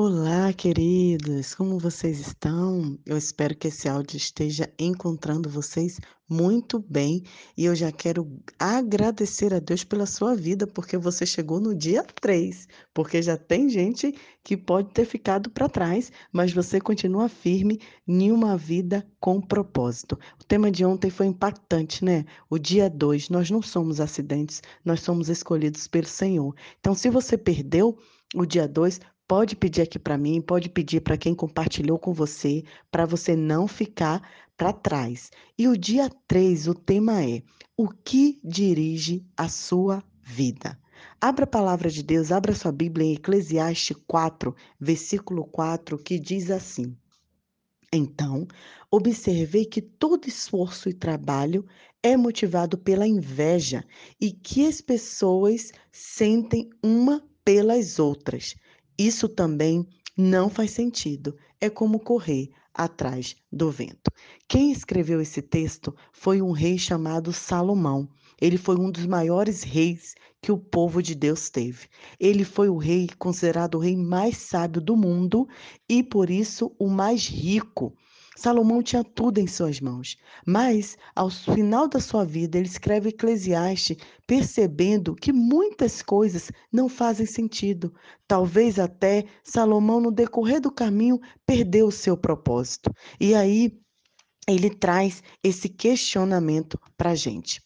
Olá, queridos, como vocês estão? Eu espero que esse áudio esteja encontrando vocês muito bem e eu já quero agradecer a Deus pela sua vida, porque você chegou no dia 3, porque já tem gente que pode ter ficado para trás, mas você continua firme em uma vida com propósito. O tema de ontem foi impactante, né? O dia 2, nós não somos acidentes, nós somos escolhidos pelo Senhor. Então, se você perdeu o dia 2, Pode pedir aqui para mim, pode pedir para quem compartilhou com você, para você não ficar para trás. E o dia 3, o tema é: O que dirige a sua vida? Abra a palavra de Deus, abra sua Bíblia em Eclesiastes 4, versículo 4, que diz assim: Então, observei que todo esforço e trabalho é motivado pela inveja e que as pessoas sentem uma pelas outras. Isso também não faz sentido. É como correr atrás do vento. Quem escreveu esse texto foi um rei chamado Salomão. Ele foi um dos maiores reis que o povo de Deus teve. Ele foi o rei considerado o rei mais sábio do mundo e por isso o mais rico. Salomão tinha tudo em suas mãos, mas ao final da sua vida ele escreve Eclesiastes, percebendo que muitas coisas não fazem sentido. Talvez até Salomão no decorrer do caminho perdeu o seu propósito. E aí ele traz esse questionamento para a gente.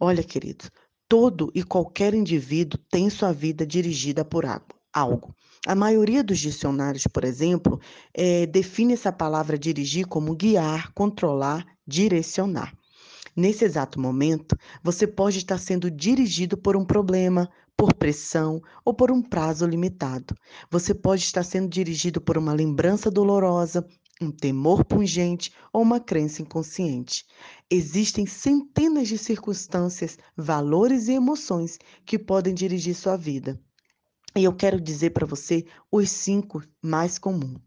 Olha, queridos, todo e qualquer indivíduo tem sua vida dirigida por algo. A maioria dos dicionários, por exemplo, é, define essa palavra dirigir como guiar, controlar, direcionar. Nesse exato momento, você pode estar sendo dirigido por um problema, por pressão ou por um prazo limitado. Você pode estar sendo dirigido por uma lembrança dolorosa, um temor pungente ou uma crença inconsciente. Existem centenas de circunstâncias, valores e emoções que podem dirigir sua vida. E eu quero dizer para você os cinco mais comuns.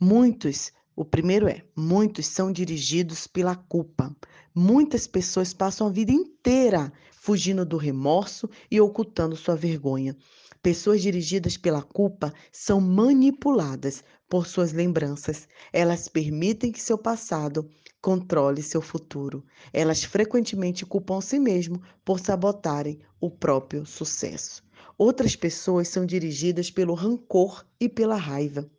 Muitos, o primeiro é, muitos são dirigidos pela culpa. Muitas pessoas passam a vida inteira fugindo do remorso e ocultando sua vergonha. Pessoas dirigidas pela culpa são manipuladas por suas lembranças. Elas permitem que seu passado controle seu futuro. Elas frequentemente culpam si mesmo por sabotarem o próprio sucesso. Outras pessoas são dirigidas pelo rancor e pela raiva.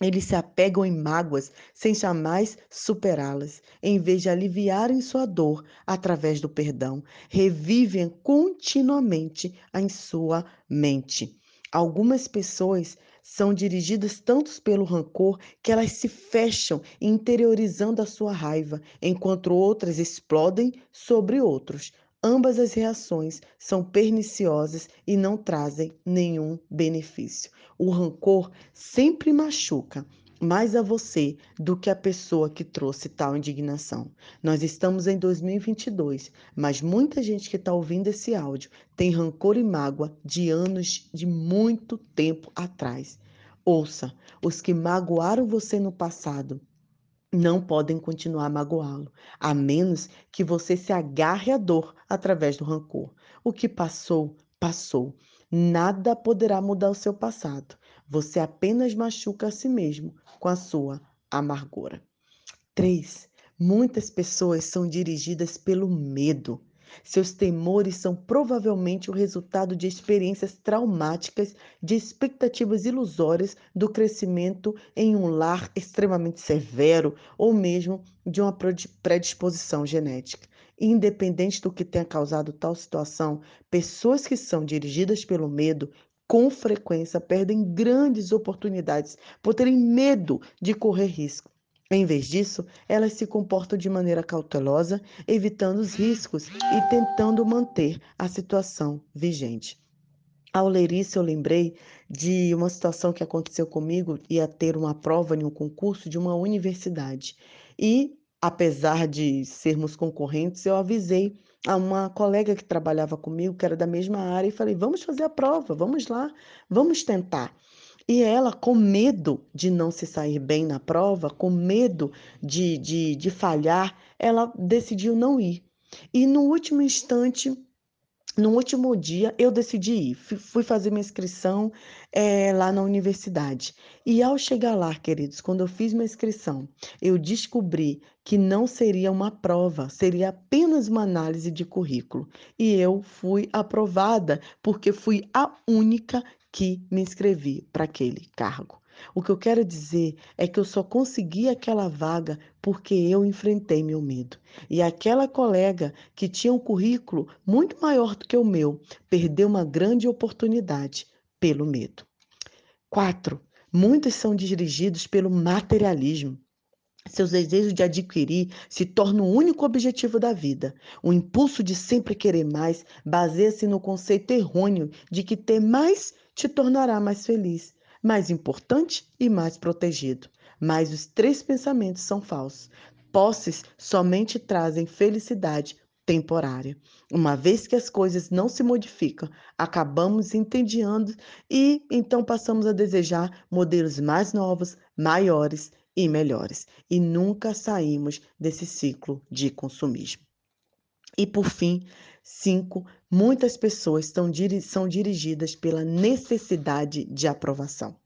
Eles se apegam em mágoas sem jamais superá-las, em vez de aliviarem sua dor através do perdão, revivem continuamente em sua mente. Algumas pessoas são dirigidas tanto pelo rancor que elas se fecham interiorizando a sua raiva, enquanto outras explodem sobre outros, Ambas as reações são perniciosas e não trazem nenhum benefício. O rancor sempre machuca mais a você do que a pessoa que trouxe tal indignação. Nós estamos em 2022, mas muita gente que está ouvindo esse áudio tem rancor e mágoa de anos, de muito tempo atrás. Ouça, os que magoaram você no passado não podem continuar a magoá-lo, a menos que você se agarre à dor através do rancor. O que passou, passou. Nada poderá mudar o seu passado. Você apenas machuca a si mesmo com a sua amargura. 3. Muitas pessoas são dirigidas pelo medo. Seus temores são provavelmente o resultado de experiências traumáticas, de expectativas ilusórias do crescimento em um lar extremamente severo ou mesmo de uma predisposição genética. Independente do que tenha causado tal situação, pessoas que são dirigidas pelo medo com frequência perdem grandes oportunidades por terem medo de correr risco. Em vez disso, elas se comportam de maneira cautelosa, evitando os riscos e tentando manter a situação vigente. Ao ler isso, eu lembrei de uma situação que aconteceu comigo, ia ter uma prova em um concurso de uma universidade. E, apesar de sermos concorrentes, eu avisei a uma colega que trabalhava comigo, que era da mesma área, e falei: vamos fazer a prova, vamos lá, vamos tentar. E ela, com medo de não se sair bem na prova, com medo de, de, de falhar, ela decidiu não ir. E no último instante, no último dia, eu decidi ir. Fui fazer minha inscrição é, lá na universidade. E ao chegar lá, queridos, quando eu fiz minha inscrição, eu descobri que não seria uma prova, seria apenas uma análise de currículo. E eu fui aprovada, porque fui a única que me inscrevi para aquele cargo. O que eu quero dizer é que eu só consegui aquela vaga porque eu enfrentei meu medo. E aquela colega que tinha um currículo muito maior do que o meu perdeu uma grande oportunidade pelo medo. Quatro, muitos são dirigidos pelo materialismo. Seus desejos de adquirir se tornam o único objetivo da vida. O impulso de sempre querer mais baseia-se no conceito errôneo de que ter mais te tornará mais feliz mais importante e mais protegido. Mas os três pensamentos são falsos. Posses somente trazem felicidade temporária. Uma vez que as coisas não se modificam, acabamos entediando e então passamos a desejar modelos mais novos, maiores e melhores. E nunca saímos desse ciclo de consumismo. E por fim, cinco, muitas pessoas são, dirigidas pela necessidade de aprovação.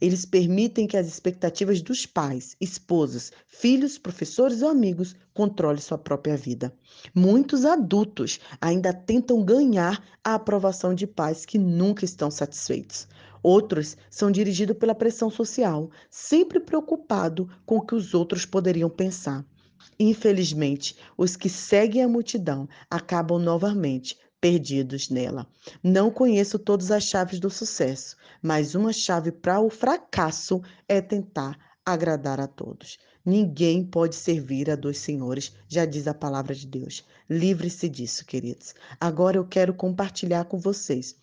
Eles permitem que as expectativas dos pais, esposas, filhos, professores ou amigos controlem sua própria vida. Muitos adultos ainda tentam ganhar a aprovação de pais que nunca estão satisfeitos. Outros são dirigidos pela pressão social, sempre preocupado com o que os outros poderiam pensar. Infelizmente, os que seguem a multidão acabam novamente perdidos nela. Não conheço todas as chaves do sucesso, mas uma chave para o fracasso é tentar agradar a todos. Ninguém pode servir a dois senhores, já diz a palavra de Deus. Livre-se disso, queridos. Agora eu quero compartilhar com vocês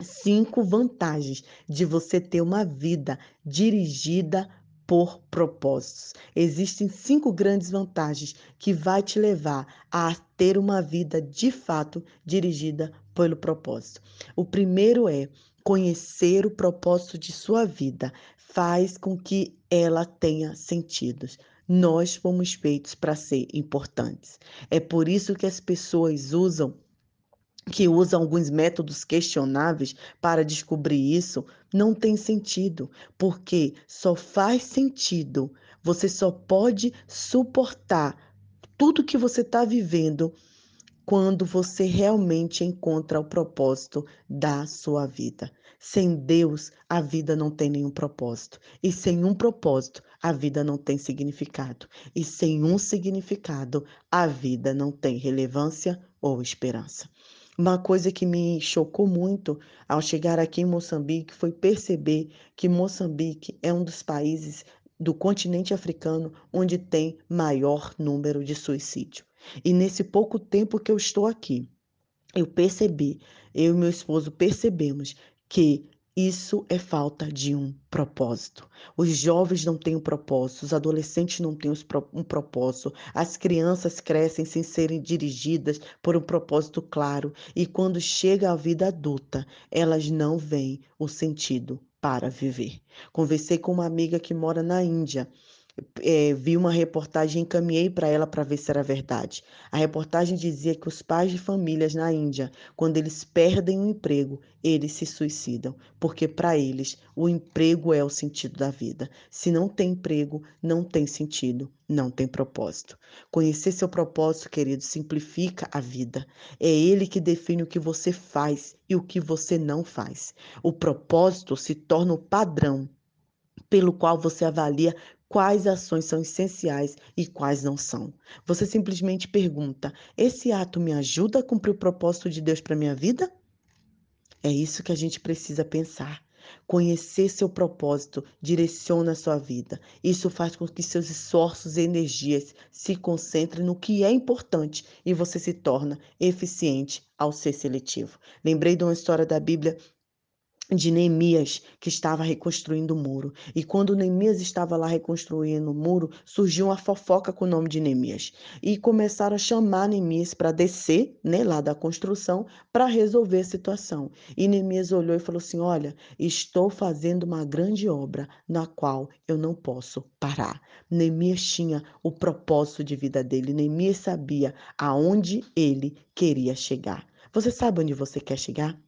cinco vantagens de você ter uma vida dirigida por propósitos. Existem cinco grandes vantagens que vai te levar a ter uma vida de fato dirigida pelo propósito. O primeiro é conhecer o propósito de sua vida, faz com que ela tenha sentidos. Nós fomos feitos para ser importantes. É por isso que as pessoas usam que usa alguns métodos questionáveis para descobrir isso, não tem sentido, porque só faz sentido, você só pode suportar tudo que você está vivendo quando você realmente encontra o propósito da sua vida. Sem Deus, a vida não tem nenhum propósito. E sem um propósito, a vida não tem significado. E sem um significado, a vida não tem relevância ou esperança. Uma coisa que me chocou muito ao chegar aqui em Moçambique foi perceber que Moçambique é um dos países do continente africano onde tem maior número de suicídio. E nesse pouco tempo que eu estou aqui, eu percebi, eu e meu esposo percebemos que isso é falta de um propósito. Os jovens não têm um propósito, os adolescentes não têm um propósito, as crianças crescem sem serem dirigidas por um propósito claro e quando chega a vida adulta, elas não veem o sentido para viver. Conversei com uma amiga que mora na Índia é, vi uma reportagem e encaminhei para ela para ver se era verdade. A reportagem dizia que os pais de famílias na Índia, quando eles perdem o emprego, eles se suicidam, porque para eles o emprego é o sentido da vida. Se não tem emprego, não tem sentido, não tem propósito. Conhecer seu propósito, querido, simplifica a vida. É ele que define o que você faz e o que você não faz. O propósito se torna o padrão pelo qual você avalia quais ações são essenciais e quais não são. Você simplesmente pergunta: esse ato me ajuda a cumprir o propósito de Deus para minha vida? É isso que a gente precisa pensar. Conhecer seu propósito direciona a sua vida. Isso faz com que seus esforços e energias se concentrem no que é importante e você se torna eficiente ao ser seletivo. Lembrei de uma história da Bíblia de Neemias, que estava reconstruindo o muro. E quando Neemias estava lá reconstruindo o muro, surgiu uma fofoca com o nome de Neemias. E começaram a chamar Neemias para descer, né, lá da construção, para resolver a situação. E Neemias olhou e falou assim: Olha, estou fazendo uma grande obra na qual eu não posso parar. Neemias tinha o propósito de vida dele. Neemias sabia aonde ele queria chegar. Você sabe onde você quer chegar?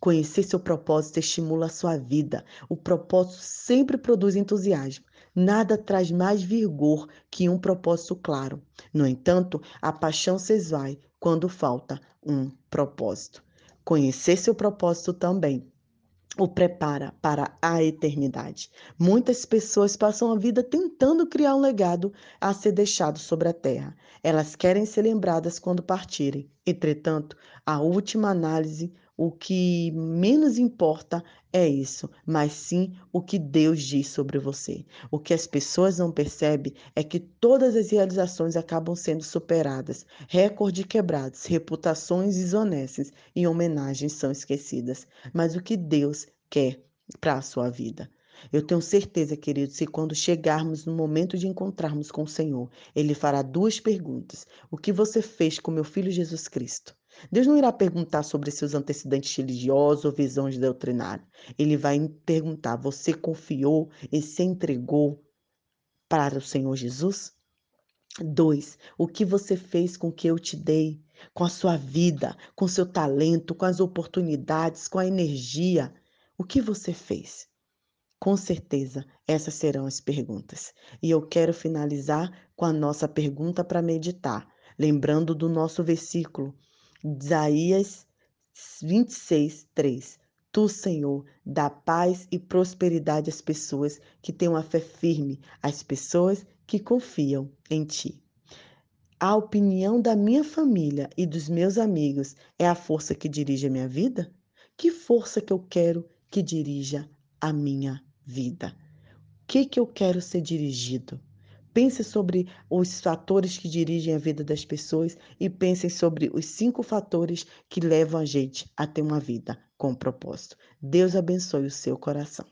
Conhecer seu propósito estimula a sua vida. O propósito sempre produz entusiasmo. Nada traz mais vigor que um propósito claro. No entanto, a paixão se esvai quando falta um propósito. Conhecer seu propósito também o prepara para a eternidade. Muitas pessoas passam a vida tentando criar um legado a ser deixado sobre a terra. Elas querem ser lembradas quando partirem. Entretanto, a última análise, o que menos importa é isso, mas sim o que Deus diz sobre você. O que as pessoas não percebem é que todas as realizações acabam sendo superadas, recordes quebrados, reputações desonestas e homenagens são esquecidas. Mas o que Deus quer para a sua vida? Eu tenho certeza, querido, se quando chegarmos no momento de encontrarmos com o Senhor, Ele fará duas perguntas: O que você fez com meu filho Jesus Cristo? Deus não irá perguntar sobre seus antecedentes religiosos ou visões doutrinárias. Ele vai perguntar: você confiou e se entregou para o Senhor Jesus? Dois, o que você fez com o que eu te dei? Com a sua vida, com seu talento, com as oportunidades, com a energia? O que você fez? Com certeza, essas serão as perguntas. E eu quero finalizar com a nossa pergunta para meditar, lembrando do nosso versículo Isaías 26, 3. Tu, Senhor, dá paz e prosperidade às pessoas que têm uma fé firme, às pessoas que confiam em Ti. A opinião da minha família e dos meus amigos é a força que dirige a minha vida? Que força que eu quero que dirija a minha vida? O que, que eu quero ser dirigido? Pense sobre os fatores que dirigem a vida das pessoas e pense sobre os cinco fatores que levam a gente a ter uma vida com propósito. Deus abençoe o seu coração.